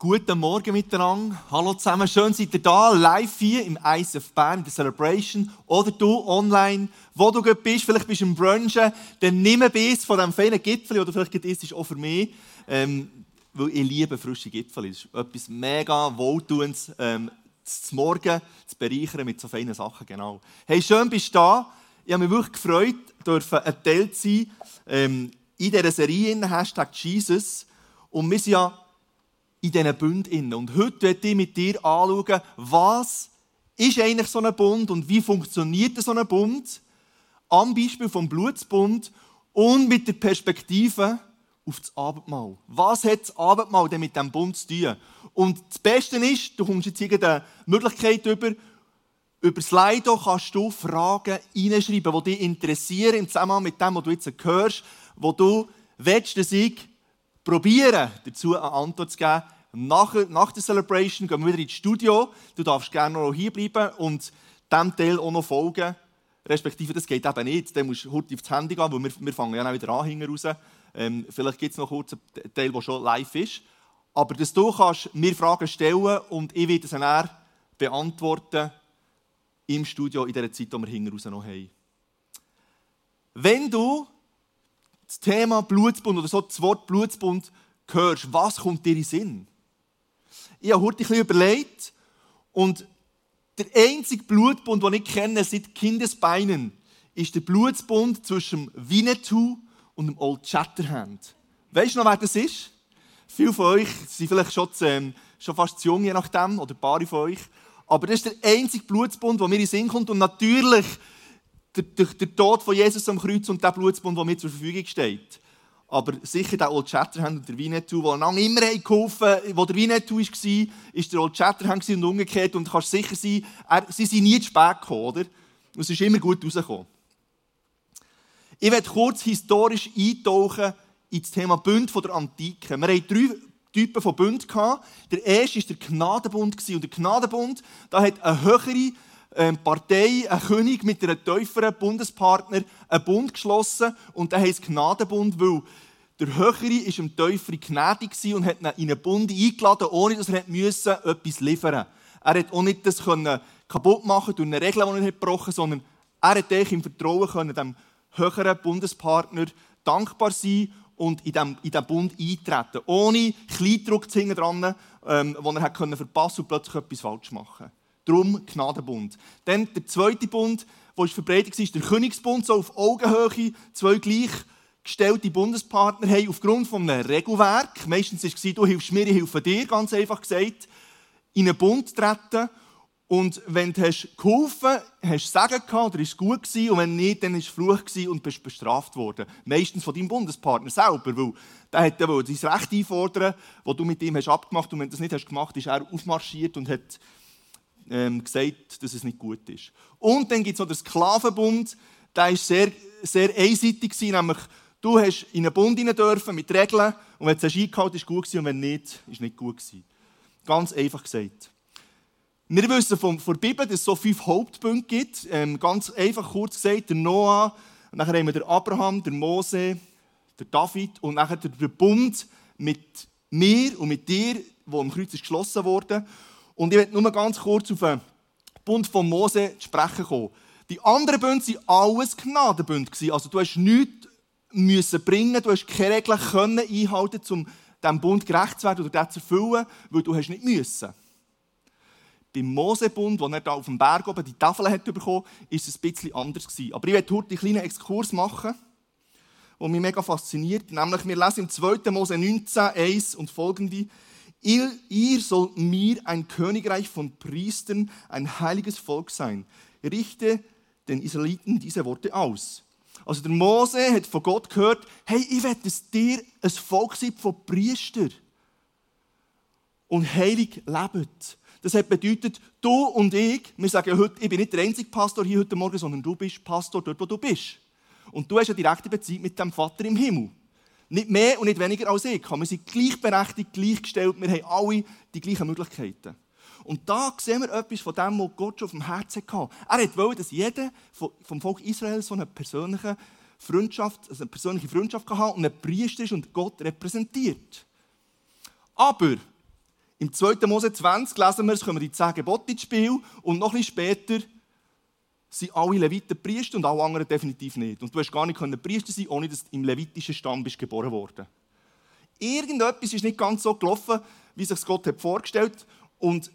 Guten Morgen miteinander. Hallo zusammen. Schön seid ihr da, live hier im ISF Bern, der Celebration. Oder du online, wo du bist. Vielleicht bist du im Brunchen. Dann nimm ein bisschen von diesem feinen Gipfel. Oder vielleicht ist es auch für mich. Ähm, weil ich liebe frische Gipfel. Das ist etwas mega Wohltuendes. Ähm, zum Morgen zu bereichern mit so feinen Sachen. Genau. Hey, schön bist du da. Ich habe mich wirklich gefreut, dürfen ein Teil sein ähm, in dieser Serie, Hashtag Jesus. Und wir sind ja in diesen Bünden. Und heute werde ich mit dir anschauen, was ist eigentlich so ein Bund und wie funktioniert so ein Bund? Am Beispiel vom Blutsbund und mit der Perspektive auf das Abendmahl. Was hat das Abendmahl denn mit dem Bund zu tun? Und das Beste ist, du kommst jetzt die Möglichkeit über, über Slido kannst du Fragen reinschreiben, die dich interessieren im Zusammenhang mit dem, was du jetzt hörst, wo du willst, dass ich probieren, dazu eine Antwort zu geben. Nach, nach der Celebration gehen wir wieder ins Studio. Du darfst gerne noch hier bleiben und diesem Teil auch noch folgen. Respektive, das geht eben nicht. Dann musst du heute aufs Handy gehen, weil wir, wir fangen ja auch wieder an hinten raus. Ähm, vielleicht gibt es noch kurz einen Teil, der schon live ist. Aber dass du kannst mir Fragen stellen und ich werde sie dann beantworten im Studio in der Zeit, die wir hinten raus noch haben. Wenn du das Thema Blutsbund oder so das Wort Blutsbund hörst, was kommt dir in den Sinn? Ich habe heute ein bisschen überlegt und der einzige Blutbund, den ich kenne seit Kindesbeinen, ist der Blutsbund zwischen Winnetou und dem Old Shatterhand. Weißt du noch, wer das ist? Viele von euch sind vielleicht schon, ähm, schon fast zu jung, je nachdem, oder ein paar von euch. Aber das ist der einzige Blutsbund, der mir in den Sinn kommt. Und natürlich der, der Tod von Jesus am Kreuz und der Blutsbund, der mir zur Verfügung steht. Aber sicher der Old Shatterhand und der Winnetou, die lange immer geholfen haben, wo der Winnetou war, war der Old Shatterhand und umgekehrt. Und du kannst sicher sein, er, sie sind nie zu spät gekommen, oder? Und es ist immer gut rausgekommen. Ich werde kurz historisch eintauchen in das Thema Bund der Antike. Wir hatten drei Typen von Bund. Der erste war der Gnadenbund. Und der Gnadenbund da hat eine höhere ähm, Partei, ein König mit einem tieferen Bundespartner einen Bund geschlossen und der heisst Gnadenbund, weil der Höhere war dem Teufel gnädig und hat ihn in einen Bund eingeladen, ohne dass er müssen, etwas liefern musste. Er hat auch nicht das kaputt machen durch eine Regel, die er gebrochen hat, sondern er hat im Vertrauen können, dem höheren Bundespartner dankbar sein und in diesem in Bund eintreten, ohne Kleindruck zu dran, ähm, den er hat verpassen und plötzlich etwas falsch machen Darum Gnadenbund. Dann der zweite Bund, der verbreitet war, ist der Königsbund, so auf Augenhöhe, zwei gleichgestellte Bundespartner haben aufgrund eines Regelwerk, meistens war es, du hilfst mir, ich helfe dir, ganz einfach gesagt, in einen Bund treten und wenn du hast geholfen hast, du Sagen gehabt oder es gut gewesen, und wenn nicht, dann war es Fluch und bist bestraft worden. Meistens von deinem Bundespartner selber, weil der hat dein Recht einfordern, das du mit ihm hast abgemacht und wenn du das nicht hast gemacht, ist er aufmarschiert und hat ähm, gesagt, dass es nicht gut ist. Und dann gibt es noch den Sklavenbund, der war sehr, sehr einseitig, nämlich du hast in einen Bund rein dürfen mit Regeln und wenn du es eingehalten hast, ist gut gewesen, und wenn nicht, ist es nicht gut gewesen. Ganz einfach gesagt. Wir wissen von, von der Bibel, dass es so fünf Hauptbünde gibt. Ähm, ganz einfach kurz gesagt, der Noah, dann haben wir den Abraham, der Mose, der David und nachher der Bund mit mir und mit dir, der am Kreuz ist geschlossen wurde. Und ich werde nur ganz kurz auf den Bund von Mose zu sprechen kommen. Die anderen Bünde waren alles Gnadenbünde. Also du hast nichts müssen bringen, du hast keine Regeln können einhalten, um diesem Bund gerecht zu werden oder den zu erfüllen, weil du hast nicht müssen. Beim Mosebund, wo er da auf dem Berg oben die Tafel hat bekommen, ist es ein bisschen anders gewesen. Aber ich werde heute einen kleinen Exkurs machen, der mich mega fasziniert. Nämlich, wir lesen im 2. Mose 19, 1 und folgende. Ihr, ihr sollt mir ein Königreich von Priestern, ein heiliges Volk sein. Richte den Israeliten diese Worte aus. Also der Mose hat von Gott gehört, hey, ich werde dass dir ein Volk sein von Priestern und heilig lebt. Das hat bedeutet, du und ich, wir sagen heute, ich bin nicht der einzige Pastor hier heute Morgen, sondern du bist Pastor dort, wo du bist. Und du hast eine direkte Beziehung mit dem Vater im Himmel. Nicht mehr und nicht weniger als ich. Wir sind gleichberechtigt, gleichgestellt. Wir haben alle die gleichen Möglichkeiten. Und da sehen wir etwas von dem, was Gott schon auf dem Herzen hatte. Er wollte, dass jeder vom Volk Israel so eine persönliche Freundschaft, also eine persönliche Freundschaft hat und ein Priester ist und Gott repräsentiert. Aber Im 2. Mose 20 lesen wir, es kommen die 10 Gebote ins Spiel und noch ein bisschen später sind alle Leviten Priester und alle anderen definitiv nicht. Und du hast gar nicht Priester sein ohne dass du im levitischen Stamm bist geboren worden. Irgendetwas ist nicht ganz so gelaufen, wie sich Gott hat vorgestellt Und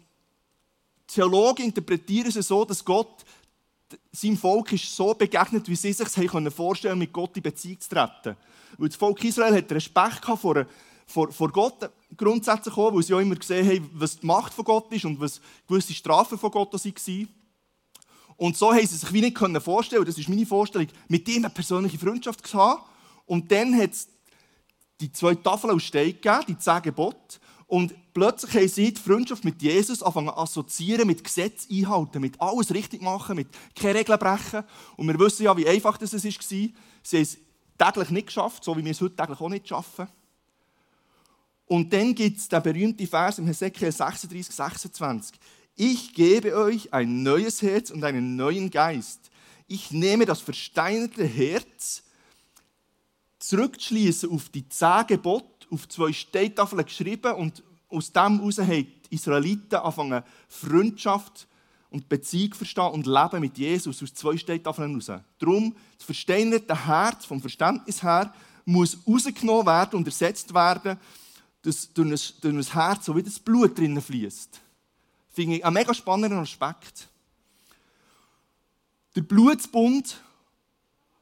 Theologen interpretieren es so, dass Gott seinem Volk ist so begegnet, wie sie sich vorstellen können, mit Gott in Beziehung zu treten. Weil das Volk Israel hat Respekt vor, vor, vor Gott grundsätzlich auch, weil sie auch immer gesehen haben, was die Macht von Gott ist und was gewisse Strafen von Gott waren. Und so haben sie sich wie nicht vorstellen das ist meine Vorstellung, mit ihm eine persönliche Freundschaft haben. Und dann hat es die zwei Tafeln aus Stein gegeben, die zehn Gebote. Und plötzlich haben sie die Freundschaft mit Jesus angefangen zu assoziieren, mit Gesetz einhalten, mit alles richtig machen, mit keine Regeln brechen. Und wir wissen ja, wie einfach das war. Sie haben es täglich nicht geschafft, so wie wir es heute täglich auch nicht schaffen. Und dann gibt es den berühmten Vers im Hesekiel 36, 26. Ich gebe euch ein neues Herz und einen neuen Geist. Ich nehme das versteinerte Herz, zurückzuschließen auf die zehn auf zwei Steintafeln geschrieben und aus dem heraus haben die Israeliten angefangen, Freundschaft und Beziehung verstehen und Leben mit Jesus aus zwei Steintafeln heraus. Darum, das versteinerte Herz vom Verständnis her muss rausgenommen werden und ersetzt werden, durch ein, durch ein Herz so wie das Blut drinnen fließt. Finde ich einen mega spannenden Aspekt. Der Blutsbund,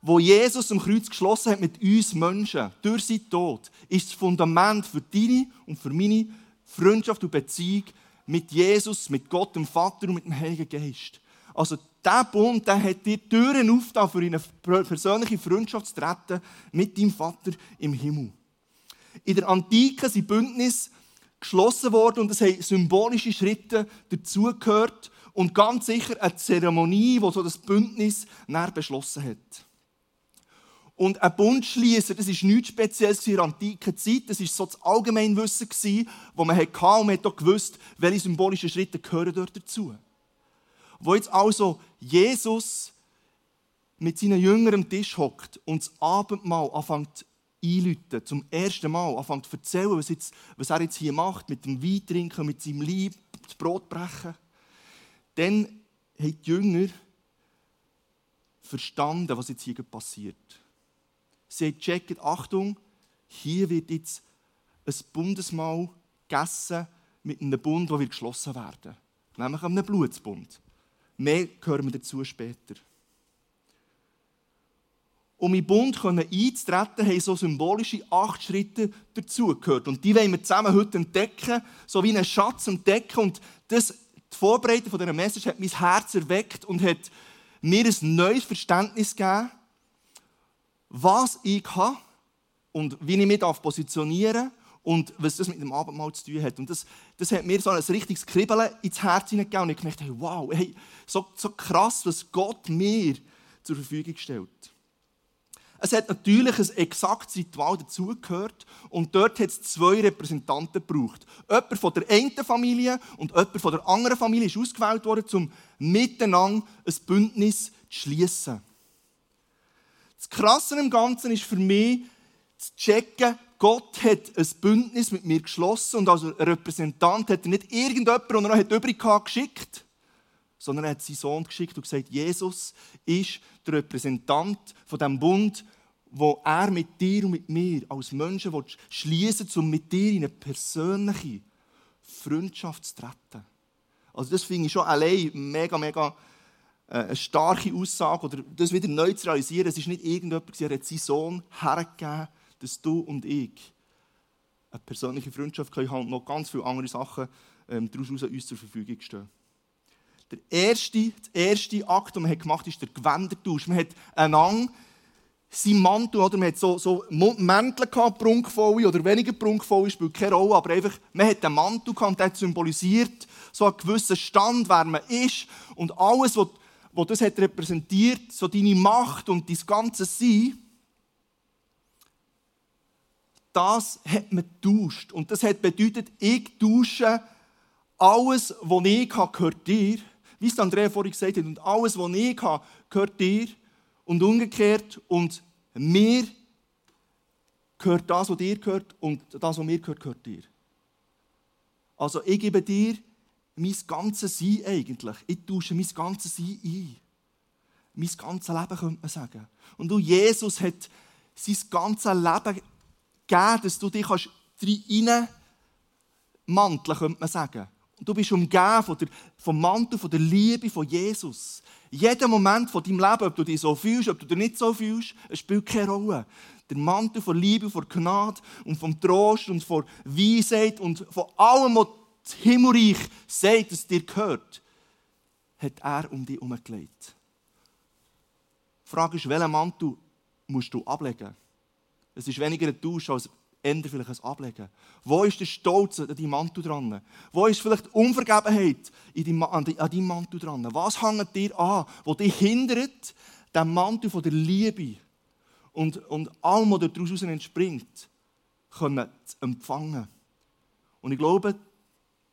wo Jesus am Kreuz geschlossen hat mit uns Menschen, durch seinen Tod, ist das Fundament für deine und für meine Freundschaft und Beziehung mit Jesus, mit Gott, dem Vater und mit dem Heiligen Geist. Also dieser Bund der hat dir Türen aufgetan, für eine persönliche Freundschaft zu treten mit deinem Vater im Himmel. In der Antike sind Bündnisse geschlossen worden und es haben symbolische Schritte dazugehört und ganz sicher eine Zeremonie, die so das Bündnis näher beschlossen hat. Und ein Bund schließen, das ist nichts Spezielles in der antiken Zeit. Das war so das Allgemeinwissen, das man hatte. Und man hat auch gewusst, welche symbolischen Schritte gehören dort dazu. Wo jetzt also Jesus mit seinen Jüngern am Tisch hockt und das Abendmahl anfängt einläuten, zum ersten Mal anfangen zu erzählen, was, jetzt, was er jetzt hier macht, mit dem Wein trinken, mit seinem Leib, das Brot brechen, dann haben die Jünger verstanden, was jetzt hier passiert. Sie haben gecheckt, Achtung, hier wird jetzt ein Bundesmahl gegessen mit einem Bund, der geschlossen werden Nämlich einem Blutsbund. Mehr hören wir dazu später um in den Bund einzutreten, haben so symbolische acht Schritte dazugehört. Und die wollen wir zusammen heute entdecken, so wie einen Schatz entdecken. Und das, die Vorbereitung dieser Message hat mein Herz erweckt und hat mir ein neues Verständnis gegeben, was ich habe und wie ich mich positionieren darf und was das mit dem Abendmahl zu tun hat. Und das, das hat mir so ein richtiges Kribbeln ins Herz hineingegeben und ich gedacht, hey, wow, hey, so, so krass, was Gott mir zur Verfügung stellt. Es hat natürlich ein exaktes Ritual dazugehört und dort hat es zwei Repräsentanten gebraucht. Jemand von der einen Familie und jemand von der anderen Familie ist ausgewählt worden, um miteinander ein Bündnis zu schließen. Das Krasse im Ganzen ist für mich, zu checken, Gott hat ein Bündnis mit mir geschlossen und als Repräsentant hat er nicht irgendjemand, der noch übrig hatte, geschickt, sondern er hat seinen Sohn geschickt und gesagt, Jesus ist der Repräsentant von dem Bund, wo er mit dir und mit mir als Menschen schließen will, um mit dir in eine persönliche Freundschaft zu treten. Also das finde ich schon allein mega, mega äh, eine starke Aussage oder das wieder neu zu realisieren. Es ist nicht irgendjemand, der hat seinen Sohn hergegeben, dass du und ich eine persönliche Freundschaft haben und noch ganz viele andere Sachen ähm, daraus uns zur Verfügung stehen. Der erste, der erste Akt, den man gemacht hat, ist der Gewändertausch. Man hat einander seinen Mantel, oder man hat so, so Mäntel gehabt, prunkvolle oder weniger prunkvolle, spielt keine Rolle, aber einfach, man hat einen Mantel gehabt, der symbolisiert so einen gewissen Stand, wer man ist und alles, was, was das hat repräsentiert, so deine Macht und dein ganze Sein, das hat man getauscht. Und das hat bedeutet, ich tausche alles, was ich habe, gehört dir wie es Andrea vorhin gesagt hat, und alles, was ich habe, gehört dir und umgekehrt. Und mir gehört das, was dir gehört, und das, was mir gehört, gehört dir. Also ich gebe dir mein ganzes Sein eigentlich. Ich tausche mein ganzes Sein ein. Mein ganzes Leben, könnte man sagen. Und du, Jesus hat sein ganzes Leben gegeben, dass du dich rein manteln könnte man sagen. Du bist umgeben von der, vom Mantel, von der Liebe von Jesus. Jeder Moment von deinem Leben, ob du dich so fühlst, ob du dich nicht so fühlst, es spielt keine Rolle. Der Mantel von Liebe, von Gnade und vom Trost und von Weisheit und von allem, was das Himmelreich sagt, dass dir gehört, hat er um dich herumgelegt. Die Frage ist, welchen Mantel musst du ablegen? Es ist weniger ein Tausch als eher vielleicht ein Ablegen. Wo ist der Stolz an deinem Mantel dran? Wo ist vielleicht die Unvergebenheit an deinem Mantel dran? Was hängt dir an, wo dich hindert, den Mantel von der Liebe und, und allem, was daraus entspringt, zu empfangen? Und ich glaube,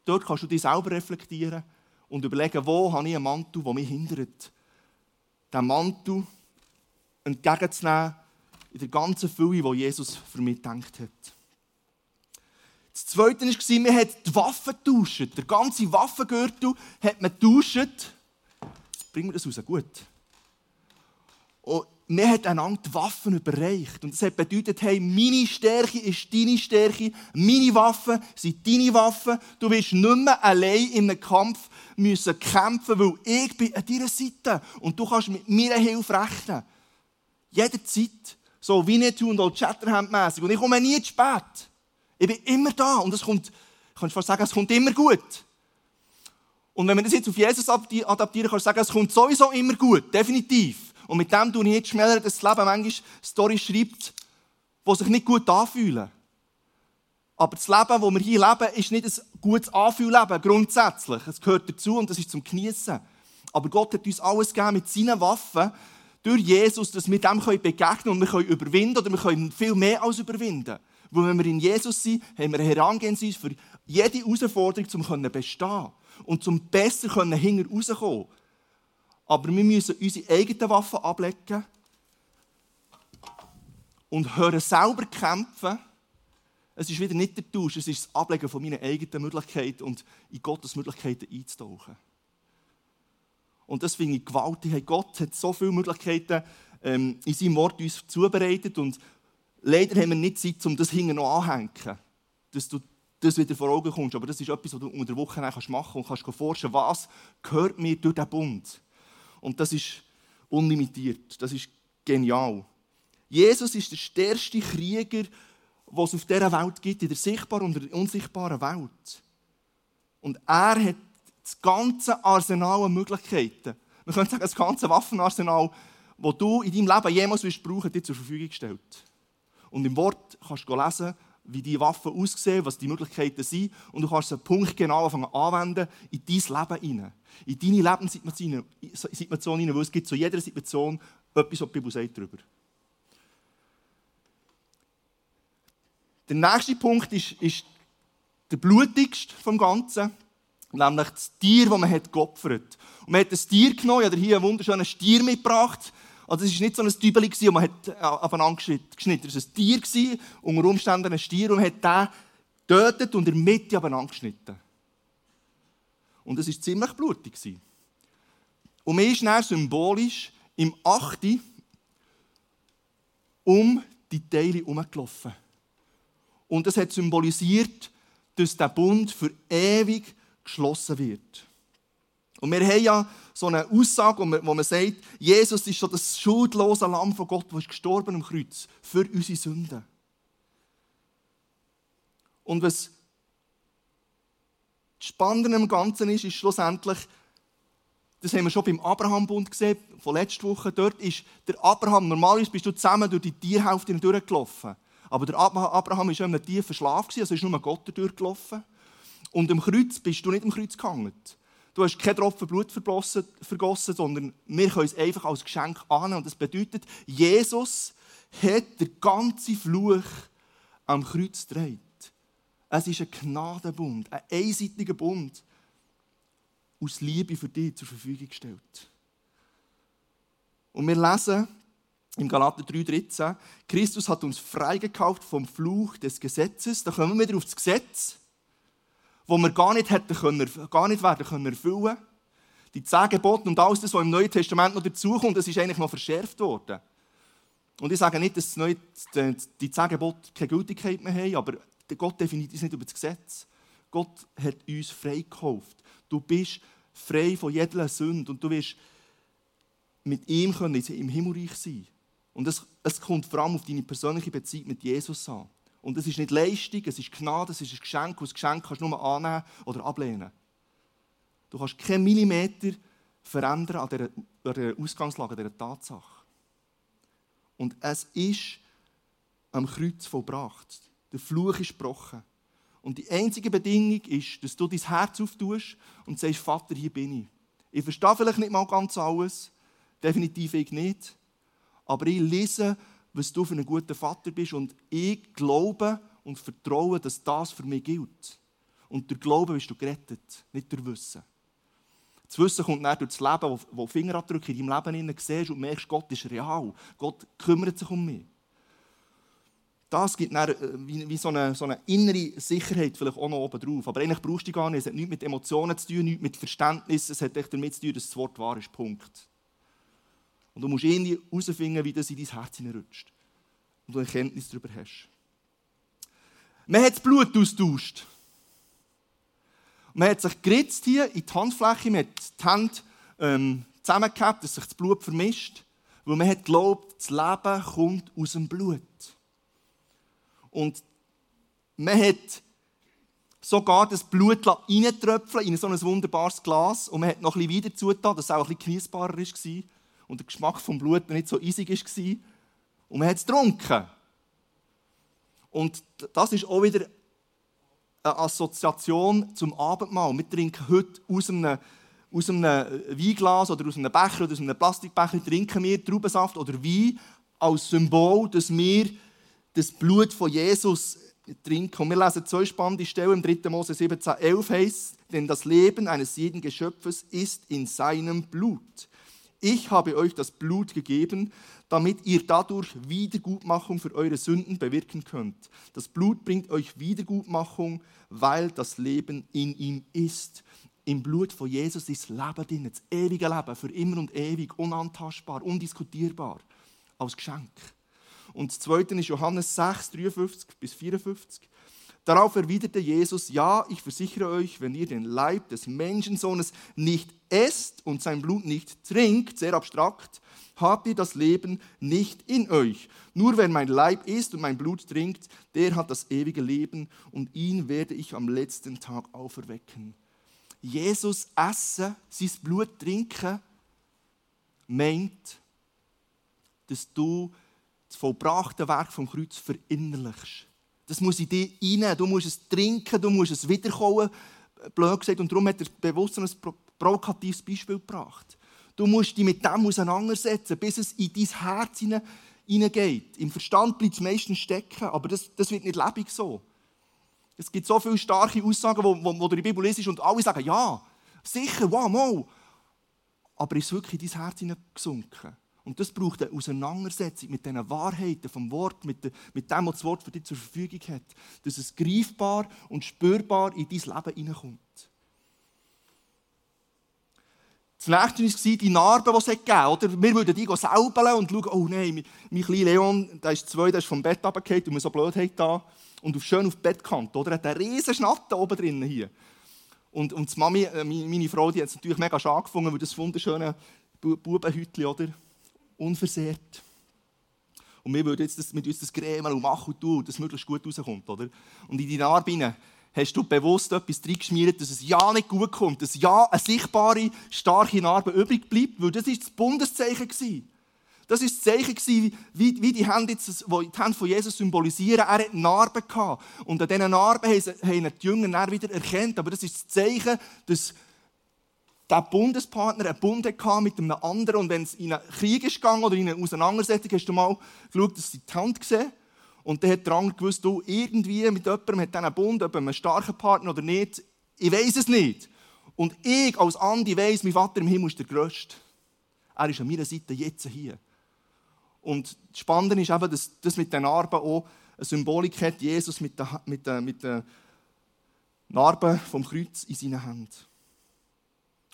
dort kannst du dich selber reflektieren und überlegen, wo habe ich einen Mantel, der mich hindert, den Mantel entgegenzunehmen, in der ganzen Fülle, die Jesus für mich gedacht hat. Das Zweite war, man hat die Waffen getauscht. Der ganze Waffengürtel hat man getauscht. Bringen wir das raus. Gut. Und man hat einander die Waffen überreicht. Und das hat bedeutet, hey, meine Stärke ist deine Stärke, meine Waffen sind deine Waffen. Du wirst nicht mehr allein in einem Kampf müssen kämpfen, weil ich bin an deiner Seite und du kannst mit meiner Hilfe rechnen. Jederzeit. So wie nicht und Old Chatterhand-mässig. Und ich komme nie zu spät. Ich bin immer da. Und es kommt, ich kann fast sagen, es kommt immer gut. Und wenn wir das jetzt auf Jesus adaptieren, kann ich sagen, es kommt sowieso immer gut. Definitiv. Und mit dem tue ich nicht schneller, dass das Leben manchmal Story schreibt, die sich nicht gut anfühlen. Aber das Leben, das wir hier leben, ist nicht ein gutes Anfühlleben, grundsätzlich. Es gehört dazu und das ist zum Genießen. Aber Gott hat uns alles gegeben mit seinen Waffen, durch Jesus, dass wir dem begegnen können und wir können überwinden oder wir können viel mehr als überwinden. Weil wenn wir in Jesus sind, haben wir eine Herangehensweise für jede Herausforderung, um bestehen und zum besser hinter rauskommen. Aber wir müssen unsere eigenen Waffen ablegen und hören selber kämpfen. Es ist wieder nicht der Tausch, es ist das Ablegen von meinen eigenen Möglichkeiten und in Gottes Möglichkeiten einzutauchen. Und das finde ich gewaltig. Gott hat so viele Möglichkeiten ähm, in seinem Wort uns zubereitet und leider haben wir nicht Zeit, um das hinten noch anzuhängen, dass du das wieder vor Augen kommst. Aber das ist etwas, was du unter der Woche machen kannst und kannst forschen, was gehört mir durch den Bund. Und das ist unlimitiert. Das ist genial. Jesus ist der stärkste Krieger, was es auf dieser Welt gibt, in der sichtbaren und der unsichtbaren Welt. Und er hat das ganze Arsenal an Möglichkeiten. Man könnte sagen, das ganze Waffenarsenal, das du in deinem Leben jemals wirst brauchen, dir zur Verfügung gestellt. Und im Wort kannst du lesen, wie die Waffen aussehen, was die Möglichkeiten sind. Und du kannst sie punktgenau anfangen anwenden in dein Leben hinein. In deine Lebenssituation hinein, weil es gibt zu jeder Situation etwas, was die Bibel sagt. Der nächste Punkt ist, ist der blutigste vom Ganzen. Nämlich das Tier, das man geopfert hat. Und man hat das Tier genommen, ich habe hier einen wunderschönen Stier mitgebracht. Also es war nicht so ein Tübeli, das man hat äh, aufeinander geschnitten. Es war ein Tier, unter Umständen ein Stier, und man hat den getötet und in der Mitte aufeinander geschnitten. Und es war ziemlich blutig. Und man ist dann symbolisch im 8. um die Teile herumgelaufen. Und das hat symbolisiert, dass der Bund für ewig geschlossen wird. Und wir haben ja so eine Aussage, wo man sagt, Jesus ist so das schuldlose Lamm von Gott, das ist gestorben am Kreuz für unsere Sünden. Und was das Spannende am Ganzen ist, ist schlussendlich, das haben wir schon beim Abraham-Bund gesehen, von letzter Woche. Dort ist der Abraham, normalerweise bist du zusammen durch die Tierhälfte durchgelaufen. Aber der Abraham war in einem tiefen Schlaf, also ist nur Gott durchgelaufen. Und am Kreuz bist du nicht am Kreuz gehangen. Du hast kein Tropfen Blut vergossen, sondern wir können es einfach als Geschenk annehmen. Und das bedeutet, Jesus hat den ganzen Fluch am Kreuz gedreht. Es ist ein Gnadenbund, ein einseitiger Bund, aus Liebe für dich zur Verfügung gestellt. Und wir lesen im Galater 3,13, Christus hat uns freigekauft vom Fluch des Gesetzes. Da kommen wir wieder auf das Gesetz wo wir gar nicht, hätten können, gar nicht werden können erfüllen Die zehn und alles das, was im Neuen Testament noch dazukommt, das ist eigentlich noch verschärft worden. Und ich sage nicht, dass die zehn keine Gültigkeit mehr haben, aber Gott definiert uns nicht über das Gesetz. Gott hat uns freigekauft. Du bist frei von jeder Sünde und du wirst mit ihm können im Himmelreich sein. Und es kommt vor allem auf deine persönliche Beziehung mit Jesus an. Und es ist nicht Leistung, es ist Gnade, es ist ein Geschenk. Und das Geschenk kannst du nur annehmen oder ablehnen. Du kannst keinen Millimeter verändern an dieser, an dieser Ausgangslage, an dieser Tatsache. Und es ist am Kreuz vollbracht. Der Fluch ist gebrochen. Und die einzige Bedingung ist, dass du dein Herz auftust und sagst, Vater, hier bin ich. Ich verstehe vielleicht nicht mal ganz alles, definitiv ich nicht, aber ich lese, was du für ein guter Vater bist und ich glaube und vertraue, dass das für mich gilt. Und durch Glauben bist du gerettet, nicht durch Wissen. Das Wissen kommt dann durch das Leben, wo, wo Fingerabdrücke in deinem Leben siehst und merkst, Gott ist real. Gott kümmert sich um mich. Das gibt dann äh, wie, wie so, eine, so, eine, innere Sicherheit vielleicht auch noch oben drauf. Aber eigentlich brauchst du die gar nicht. Es hat nichts mit Emotionen zu tun, nichts mit Verständnis. Es hat echt damit zu tun, dass das Wort wahr ist. Punkt. Und du musst irgendwie herausfinden, wie das in dein Herz hineinrutscht. Und du eine Kenntnis darüber hast. Man hat das Blut austauscht. Man hat sich geritzt hier in die Handfläche, man hat die Hände ähm, zusammengehabt, dass sich das Blut vermischt. Weil man hat geglaubt, das Leben kommt aus dem Blut. Und man hat sogar das Blut reintröpfeln in so ein wunderbares Glas und man hat noch bisschen weiter zugetan, dass es auch ein bisschen genießbarer war und der Geschmack vom Blut nicht so eisig war. Und man hat es getrunken. Und das ist auch wieder eine Assoziation zum Abendmahl. Wir trinken heute aus einem, aus einem Weinglas oder aus einem Becher oder aus einem Plastikbecher trinken wir Traubensaft oder Wein als Symbol, dass wir das Blut von Jesus trinken. Und wir lesen zwei spannende Stellen im 3. Mose 17, 11 heißt, denn das Leben eines jeden Geschöpfes ist in seinem Blut. Ich habe euch das Blut gegeben, damit ihr dadurch Wiedergutmachung für eure Sünden bewirken könnt. Das Blut bringt euch Wiedergutmachung, weil das Leben in ihm ist. Im Blut von Jesus ist Leben drin, das ewige Leben, für immer und ewig, unantastbar, undiskutierbar, als Geschenk. Und das zweite ist Johannes 6, 53 bis 54. Darauf erwiderte Jesus, ja, ich versichere euch, wenn ihr den Leib des Menschensohnes nicht esst und sein Blut nicht trinkt, sehr abstrakt, habt ihr das Leben nicht in euch. Nur wer mein Leib isst und mein Blut trinkt, der hat das ewige Leben und ihn werde ich am letzten Tag auferwecken. Jesus essen, sein Blut trinken, meint, dass du das vollbrachte Werk vom Kreuz verinnerlichst. Das muss in dich rein. Du musst es trinken, du musst es wiederkommen, blöd gesagt. Und darum hat er bewusst ein provokatives Beispiel gebracht. Du musst dich mit dem auseinandersetzen, bis es in dein Herz hineingeht. Im Verstand bleibt es meistens stecken, aber das, das wird nicht lebendig so. Es gibt so viele starke Aussagen, wo, wo, wo du die Bibel liest und alle sagen, ja, sicher, wow, mal. Aber ist wirklich in dein Herz hineingesunken? Und das braucht eine Auseinandersetzung mit diesen Wahrheiten vom Wort, mit, dem, was das Wort für dich zur Verfügung hat. Dass es greifbar und spürbar in dein Leben hineinkommt. Das nächste war die Narben, die es gegeben hat. Wir würden die säubeln und schauen, oh nein, mein, mein kleiner Leon, der ist zwei, der ist vom Bett runtergefallen und wir so blöd da. Und auf, schön auf die Bettkante, oder? hat einen riesen Schnatten oben drin hier. Und, und die Mami, äh, meine Frau, die hat es natürlich mega schade gefunden, weil das wunderschöne Bubenhütchen, oder? Unversehrt. Und wir würden jetzt das, mit uns das grämen und machen und tun, dass es möglichst gut rauskommt. Oder? Und in die Narbe hast du bewusst etwas reingeschmiert, dass es ja nicht gut kommt, dass ja eine sichtbare, starke Narbe übrig bleibt, weil das war das Bundeszeichen. Gewesen. Das war das Zeichen, wie, wie die, Hände jetzt, die, Hände von Jesus symbolisieren. Er hatte Narben. Und an diesen Narben haben die Jünger dann wieder erkannt. Aber das ist das Zeichen, dass der Bundespartner einen Bund hatte mit einem anderen und wenn es in einen Krieg ist gegangen oder in eine Auseinandersetzung, hast du mal geschaut, dass sie die Hand gesehen und dann hat der andere gewusst, du, irgendwie mit jemandem hat einen Bund, ob einen starken Partner oder nicht, ich weiß es nicht. Und ich als Andi weiß, mein Vater im Himmel ist der Größte. Er ist an meiner Seite jetzt hier. Und das Spannende ist eben, dass das mit den Narben auch eine Symbolik hat, Jesus mit den, mit den, mit den Narben vom Kreuz in seinen Händen.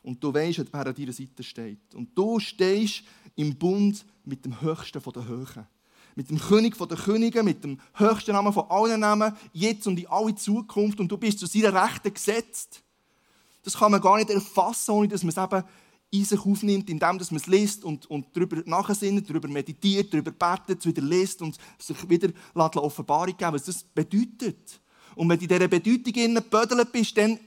Und du weißt, wer an deiner Seite steht. Und du stehst im Bund mit dem Höchsten der Höhen. Mit dem König der Könige, mit dem höchsten Namen von allen Namen, jetzt und in alle Zukunft. Und du bist zu seiner Rechte gesetzt. Das kann man gar nicht erfassen, ohne dass man es eben in sich aufnimmt, indem man es liest und, und darüber nachsinnt, darüber meditiert, darüber betet, wieder liest und sich wieder Offenbarung geben was das bedeutet. Und wenn du in dieser Bedeutung gebödelt bist, dann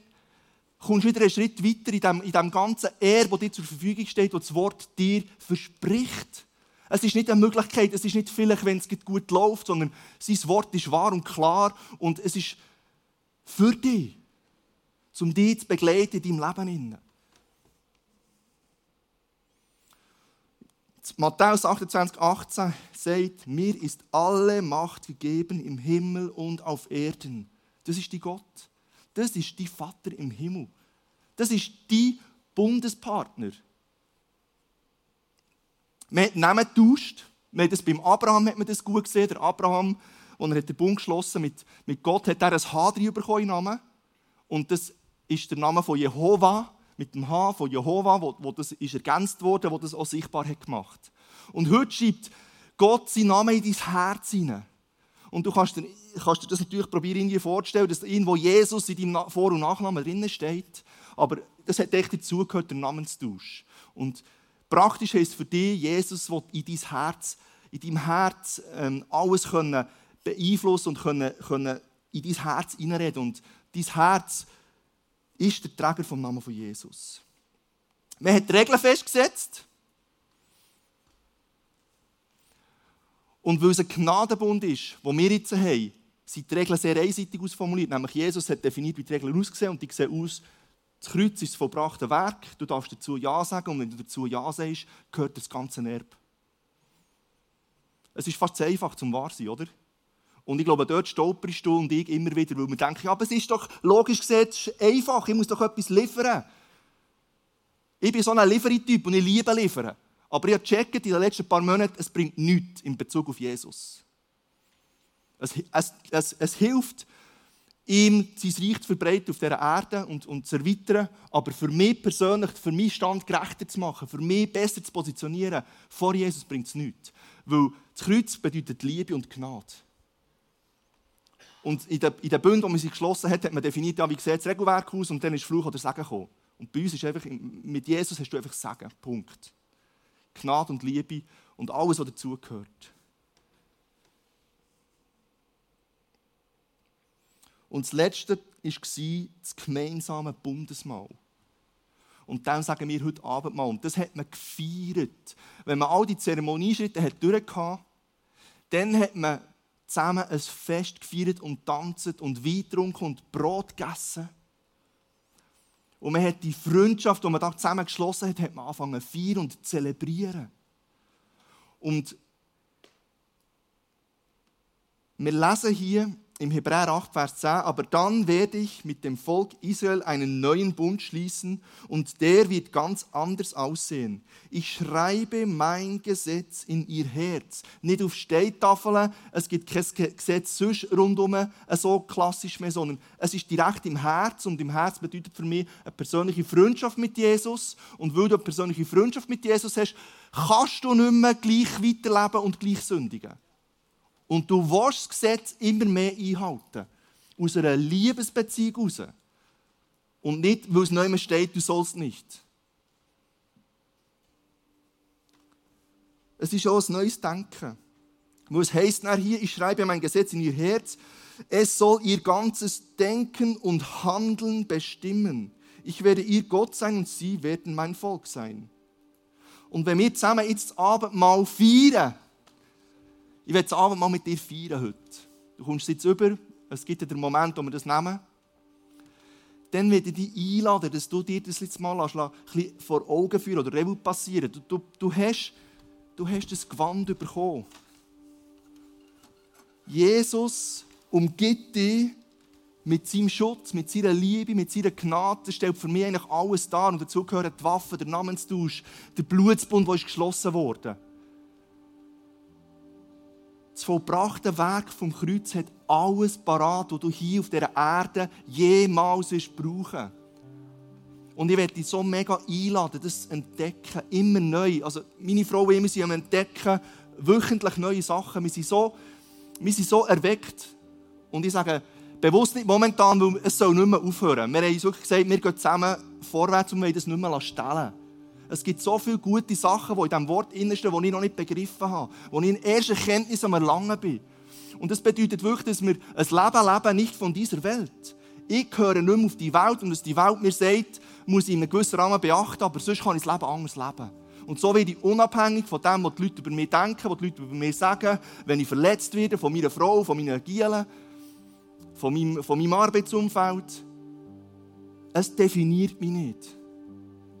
kommst du wieder einen Schritt weiter in dem, in dem ganzen Erbe, das dir zur Verfügung steht, das das Wort dir verspricht. Es ist nicht eine Möglichkeit, es ist nicht vielleicht, wenn es gut läuft, sondern sein Wort ist wahr und klar und es ist für dich, um dich zu begleiten in deinem Leben. Matthäus 28, 18 sagt, mir ist alle Macht gegeben im Himmel und auf Erden. Das ist die Gott. Das ist die Vater im Himmel. Das ist die Bundespartner. Man hat Namen getauscht. Beim Abraham hat man das gut gesehen. Der Abraham, als er den Bund geschlossen mit, mit Gott, hat er ein H drin bekommen Namen. Und das ist der Name von Jehova, mit dem H von Jehova, wo, wo das ist ergänzt wurde, wo das auch sichtbar hat gemacht. Und heute schreibt Gott seinen Namen in dein Herz hinein. Und du kannst dir, kannst dir das natürlich probieren, irgendwie vorzustellen, dass irgendwo Jesus in deinem Vor- und Nachnamen drinnen steht. Aber das hat echt dazugehört, der Namenstausch. Und praktisch heisst für dich, Jesus will in dein Herz, in deinem Herz ähm, alles können beeinflussen und können, können in dein Herz hineinreden. Und dein Herz ist der Träger vom Namen von Jesus. Man hat Regeln festgesetzt. Und weil es ein Gnadenbund ist, den wir jetzt haben, sind die Regeln sehr einseitig ausformuliert. Nämlich Jesus hat definiert, wie die Regeln aussehen und die sehen aus, das Kreuz ist das vollbrachte Werk, du darfst dazu Ja sagen und wenn du dazu Ja sagst, gehört das ganze Erbe. Es ist fast zu einfach zum wahr sein, oder? Und ich glaube, dort stolperst du und ich immer wieder, weil wir denken, ja, aber es ist doch logisch gesehen einfach, ich muss doch etwas liefern. Ich bin so ein Liefertyp und ich liebe liefern. Aber ich habe gecheckt in den letzten paar Monaten, es bringt nichts in Bezug auf Jesus. Es, es, es, es hilft, ihm sein Reich zu verbreiten auf dieser Erde und, und zu erweitern, aber für mich persönlich, für meinen Stand gerechter zu machen, für mich besser zu positionieren, vor Jesus bringt es nichts. Weil das Kreuz bedeutet Liebe und Gnade. Und in den, in den Bünden, die man sich geschlossen hat, hat man definiert, ja, wie sieht das Regelwerk aus und dann ist Fluch oder Segen gekommen. Und bei uns ist einfach, mit Jesus hast du einfach Segen. Punkt. Gnade und Liebe und alles, was dazugehört. Und das Letzte war das gemeinsame Bundesmahl. Und dann sagen wir heute Abendmahl. Und das hat man gefeiert. Wenn man all die Zeremonieschritte hat durchgehabt, dann hat man zusammen ein Fest gefeiert und tanzt und Wein getrunken und Brot gegessen. Und man hat die Freundschaft, die man da zusammen geschlossen hat, hat man angefangen zu feiern und zu zelebrieren. Und wir lesen hier im Hebräer 8, Vers 10, aber dann werde ich mit dem Volk Israel einen neuen Bund schließen und der wird ganz anders aussehen. Ich schreibe mein Gesetz in ihr Herz. Nicht auf Steintafeln, es gibt kein Gesetz sonst rundum so klassisch mehr, sondern es ist direkt im Herz und im Herz bedeutet für mich eine persönliche Freundschaft mit Jesus und weil du eine persönliche Freundschaft mit Jesus hast, kannst du nicht mehr gleich weiterleben und gleich sündigen. Und du willst das Gesetz immer mehr einhalten. Aus einer Liebesbeziehung heraus. Und nicht, weil es nicht mehr steht, du sollst nicht. Es ist auch ein neues Denken. Wo es heisst hier, ich schreibe mein Gesetz in ihr Herz, es soll ihr ganzes Denken und Handeln bestimmen. Ich werde ihr Gott sein und sie werden mein Volk sein. Und wenn wir zusammen jetzt Abendmahl feiern, ich werde das Abend mal mit dir feiern heute. Du kommst jetzt über, es gibt den Moment, wo wir das nehmen. Dann werde ich dich einladen, dass du dir das jetzt mal ein bisschen vor Augen führen oder Revue passieren. Du, du, du, hast, du hast das Gewand bekommen. Jesus umgibt dich mit seinem Schutz, mit seiner Liebe, mit seiner Gnade. Das stellt für mich eigentlich alles dar. Und dazu gehören die Waffen, der Namenstausch, der Blutsbund, der ist geschlossen wurde. Das vollbrachte Werk vom Kreuz hat alles parat, was du hier auf dieser Erde jemals wirst brauchen. Und ich werde dich so mega einladen, das zu entdecken, immer neu. Also meine Frau und ich, wir sind am entdecken, wöchentlich neue Sachen. Wir sind so, wir sind so erweckt. Und ich sage, bewusst nicht momentan, weil es soll nicht mehr aufhören. Wir haben uns wirklich gesagt, wir gehen zusammen vorwärts und wollen das nicht mehr stellen. Es gibt so viele gute Sachen, die in diesem Wort innersten, die ich noch nicht begriffen habe, wo ich in erster Kenntnis am Erlangen bin. Und das bedeutet wirklich, dass wir ein Leben leben, nicht von dieser Welt. Ich gehöre nicht mehr auf die Welt und dass die Welt mir sagt, muss ich in einem gewissen Rahmen beachten, aber sonst kann ich das Leben anders leben. Und so werde ich unabhängig von dem, was die Leute über mich denken, was die Leute über mich sagen, wenn ich verletzt werde von meiner Frau, von meinen Gielen, von meinem, von meinem Arbeitsumfeld. Es definiert mich nicht.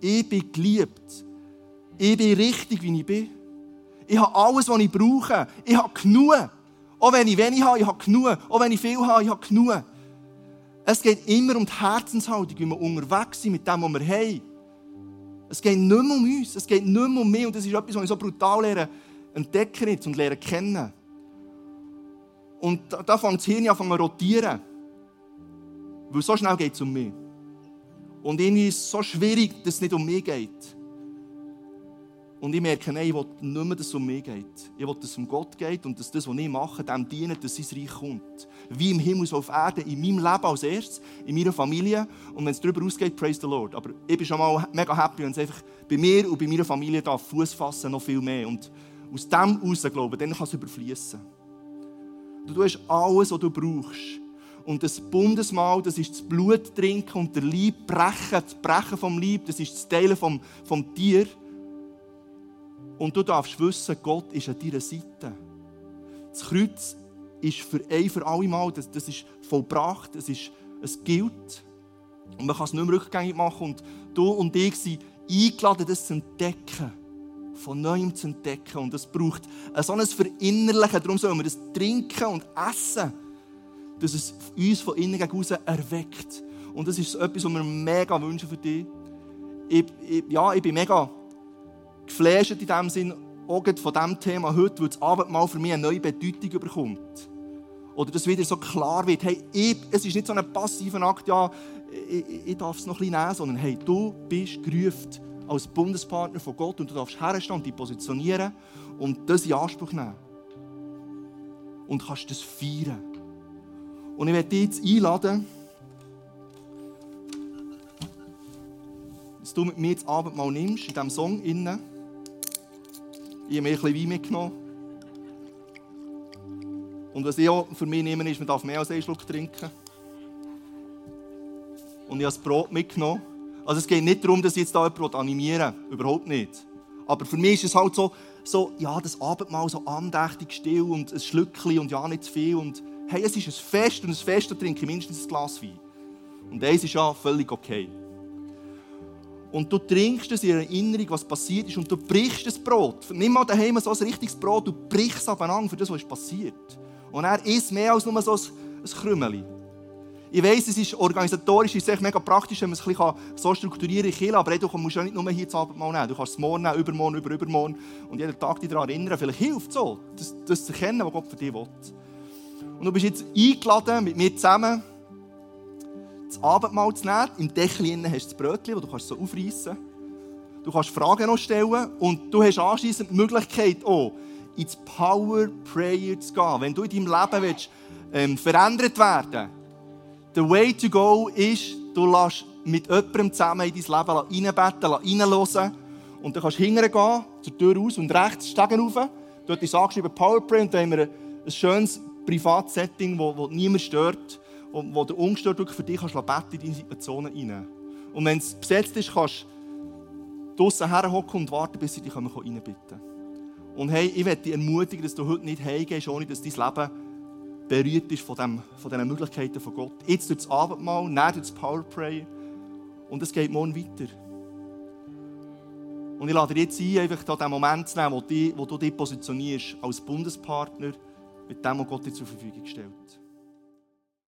Ich bin geliebt. Ich bin richtig, wie ich bin. Ich habe alles, was ich brauche. Ich habe genug. Auch wenn ich wenig habe, ich habe genug. Auch wenn ich viel habe, ich habe genug. Es geht immer um die Herzenshaltung, wie wir unterwegs sind mit dem, was wir haben. Es geht nicht mehr um uns, es geht nicht mehr um mich. Und das ist etwas, was ich so brutal lehre, entdecken und lernen kennen. Und da, da fängt das Hirn an zu rotieren. Weil so schnell geht es um mich. Und irgendwie ist es so schwierig, dass es nicht um mich geht. Und ich merke, nein, ich will nicht mehr, dass es um mich geht. Ich will, dass es um Gott geht und dass das, was ich mache, dem dient, dass sein Reich kommt. Wie im Himmel, so auf Erden, in meinem Leben als erstes, in meiner Familie. Und wenn es darüber ausgeht, praise the Lord. Aber ich bin schon mal mega happy, wenn es einfach bei mir und bei meiner Familie da Fuß fassen noch viel mehr. Und aus dem heraus glauben, dann kann es überfließen. Du hast alles, was du brauchst und das Bundesmahl, das ist das Blut trinken und der Leib brechen, das Brechen vom Leib, das ist das Teilen vom, vom Tier. Und du darfst wissen, Gott ist an deiner Seite. Das Kreuz ist für ein für alle Mal, das, das ist vollbracht, es, ist, es gilt. Und man kann es nicht mehr rückgängig machen. Und du und ich sind eingeladen, das zu entdecken. Von neuem zu entdecken. Und es braucht so ein Verinnerlichen. Darum sollen wir das trinken und essen dass es uns von innen gegen erweckt. Und das ist etwas, was wir mega wünschen für dich. Ich, ich, ja, ich bin mega geflasht in diesem Sinn, auch von diesem Thema heute, weil das Abendmahl für mich eine neue Bedeutung bekommt. Oder dass wieder so klar wird, hey, ich, es ist nicht so ein passiver Akt, ja, ich, ich darf es noch ein bisschen nehmen, sondern hey, du bist gerufen als Bundespartner von Gott und du darfst herstehen und dich positionieren und das in Anspruch nehmen. Und kannst das feiern. Und ich werde dich jetzt einladen, dass du mit mir das Abendmahl nimmst, in diesem Song. Ich habe mir ein bisschen Wein mitgenommen. Und was ich auch für mich nehme, ist, man darf mehr als einen Schluck trinken. Und ich habe das Brot mitgenommen. Also es geht nicht darum, dass ich jetzt da jemanden animieren will. Überhaupt nicht. Aber für mich ist es halt so, so ja, das Abendmahl so andächtig still und ein Schlückchen und ja, nicht zu viel. Und hey, es ist ein Fest und ein Fest, da trinke ich mindestens ein Glas Wein. Und eins ist ja völlig okay. Und du trinkst es in Erinnerung, was passiert ist, und du brichst das Brot. Nimm mal daheim so ein richtiges Brot, du brichst es abeinander für das, was passiert. Und er isst mehr als nur so ein, ein Krümeli. Ich weiss, es ist organisatorisch ist mega praktisch, wenn man es ein bisschen so strukturieren kann, aber du musst ja nicht nur hier das Abendmahl nehmen. Du kannst es morgen nehmen, übermorgen, über übermorgen und jeden Tag dich daran erinnern. Vielleicht hilft es so, das, das zu erkennen, was Gott für dich will. Und du bist jetzt eingeladen, mit mir zusammen das Abendmahl zu nehmen. Im Deckel hast du das Brötchen, das du kannst so aufreißen Du kannst Fragen noch stellen und du hast anschließend die Möglichkeit, auch ins Power Prayer zu gehen. Wenn du in deinem Leben willst, ähm, verändert werden The way to go ist, du lässt mit jemandem zusammen in dein Leben reinbeten, reinhören. Und dann kannst du hingehen, zur Tür raus und rechts steigen rauf. Dort ist angeschrieben Power Prayer und da haben wir ein schönes Privatsetting, wo, wo niemand stört, wo, wo du ungestört für dich kannst beten in deine Situationen hinein. Und wenn es besetzt ist, kannst du draussen herhocken und warten, bis sie dich reinbitten können. Und hey, ich möchte dich ermutigen, dass du heute nicht heimgehst, ohne dass dein Leben berührt ist von, dem, von diesen Möglichkeiten von Gott. Jetzt durch das Abendmahl, dann durch das Powerpray und es geht morgen weiter. Und ich lade dich jetzt ein, einfach diesen Moment zu nehmen, wo, die, wo du dich positionierst als Bundespartner mit dem, was Gott dir zur Verfügung stellt.